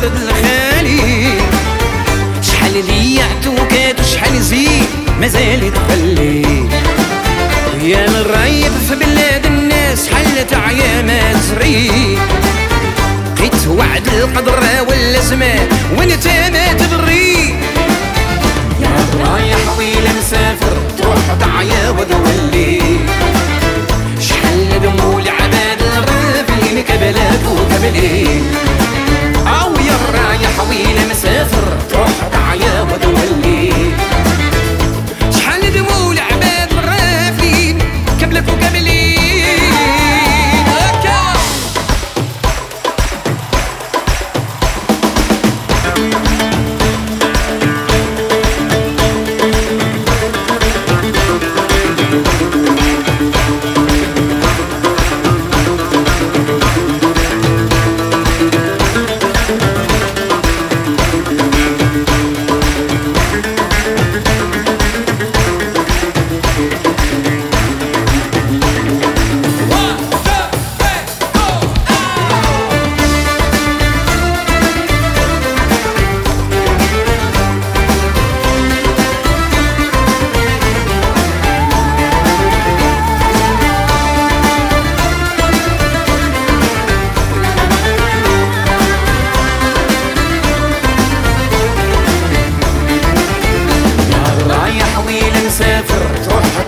الأرض الخالي. شحال ليا عتوكات وشحال زيد مازال تخلي يا نرايب في بلاد الناس حلت عيا تزري. بقيت وعد القدر والأزمة وانت ما تدري. يا رايح ويلا مسافر تروح تعيا وتولي. شحال دمو العباد اللي قبلك وكبلين.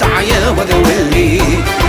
大爷我的门里。